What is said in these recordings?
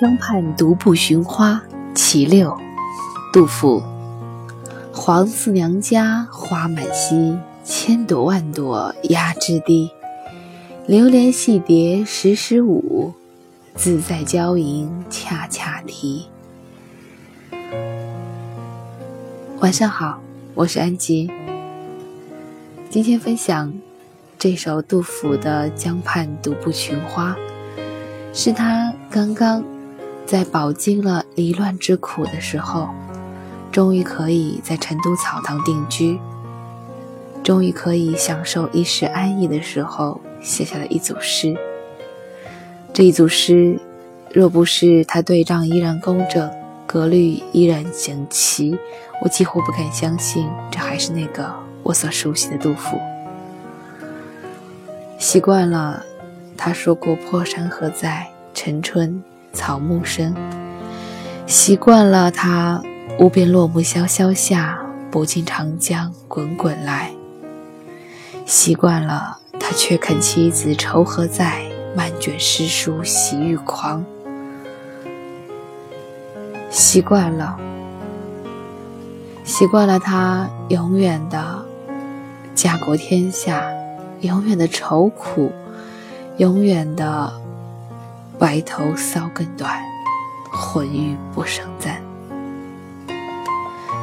江畔独步寻花其六，杜甫。黄四娘家花满蹊，千朵万朵压枝低。流连戏蝶时时舞，自在娇莺恰恰啼。晚上好，我是安吉。今天分享这首杜甫的《江畔独步寻花》，是他刚刚。在饱经了离乱之苦的时候，终于可以在成都草堂定居，终于可以享受一时安逸的时候，写下了一组诗。这一组诗，若不是他对仗依然工整，格律依然整齐，我几乎不敢相信这还是那个我所熟悉的杜甫。习惯了他说过“破山河在，城春”。草木深，习惯了他无边落木萧萧下，不尽长江滚滚来。习惯了他却肯妻子愁何在，漫卷诗书喜欲狂。习惯了，习惯了他永远的家国天下，永远的愁苦，永远的。白头搔更短，浑欲不胜簪。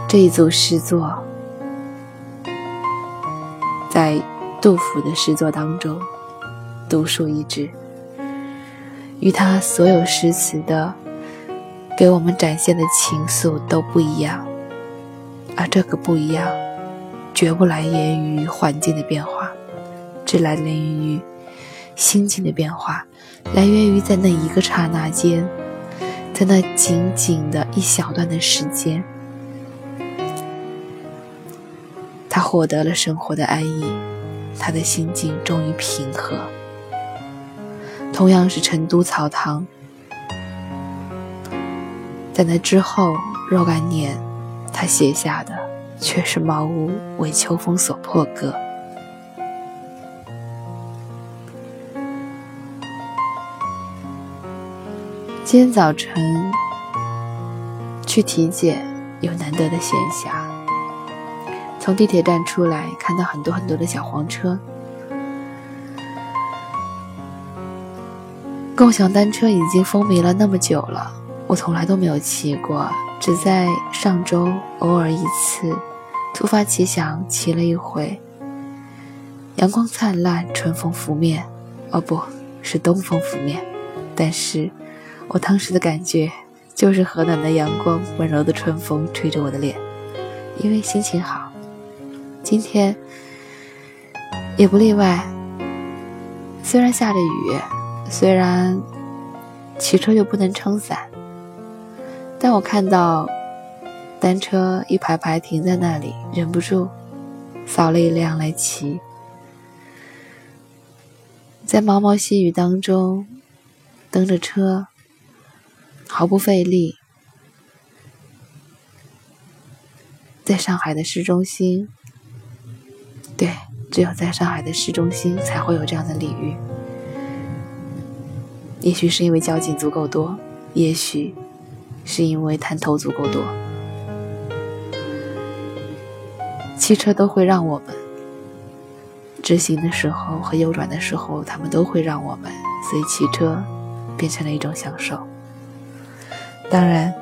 这一组诗作，在杜甫的诗作当中独树一帜，与他所有诗词的给我们展现的情愫都不一样，而这个不一样，绝不来源于环境的变化，只来源于。心境的变化，来源于在那一个刹那间，在那仅仅的一小段的时间，他获得了生活的安逸，他的心境终于平和。同样是成都草堂，在那之后若干年，他写下的却是茅屋为秋风所破歌。今天早晨去体检，有难得的闲暇。从地铁站出来，看到很多很多的小黄车。共享单车已经风靡了那么久了，我从来都没有骑过，只在上周偶尔一次，突发奇想骑了一回。阳光灿烂，春风拂面，哦，不是东风拂面，但是。我当时的感觉就是河南的阳光、温柔的春风吹着我的脸，因为心情好。今天也不例外。虽然下着雨，虽然骑车又不能撑伞，但我看到单车一排排停在那里，忍不住扫了一辆来骑。在毛毛细雨当中，蹬着车。毫不费力，在上海的市中心，对，只有在上海的市中心才会有这样的礼遇。也许是因为交警足够多，也许是因为探头足够多，汽车都会让我们直行的时候和右转的时候，他们都会让我们，所以骑车变成了一种享受。当然，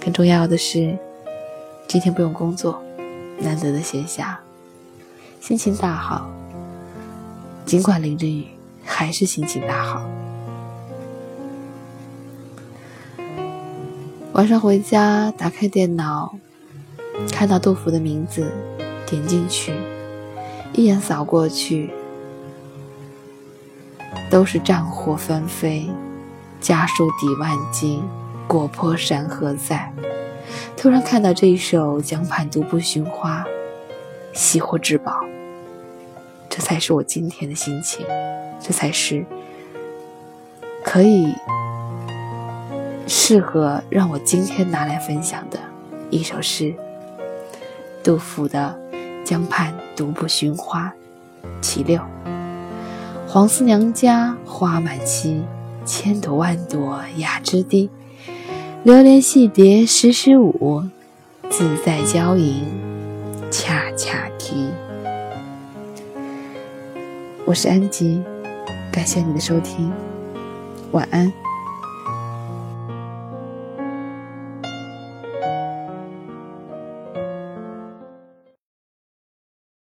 更重要的是，今天不用工作，难得的闲暇，心情大好。尽管淋着雨，还是心情大好。晚上回家，打开电脑，看到杜甫的名字，点进去，一眼扫过去，都是战火纷飞，家书抵万金。国破山河在，突然看到这一首《江畔独步寻花》，喜获至宝。这才是我今天的心情，这才是可以适合让我今天拿来分享的一首诗——杜甫的《江畔独步寻花·其六》。黄四娘家花满蹊，千朵万朵雅之低，流连戏蝶时时舞，自在娇吟恰恰啼。我是安吉，感谢你的收听，晚安。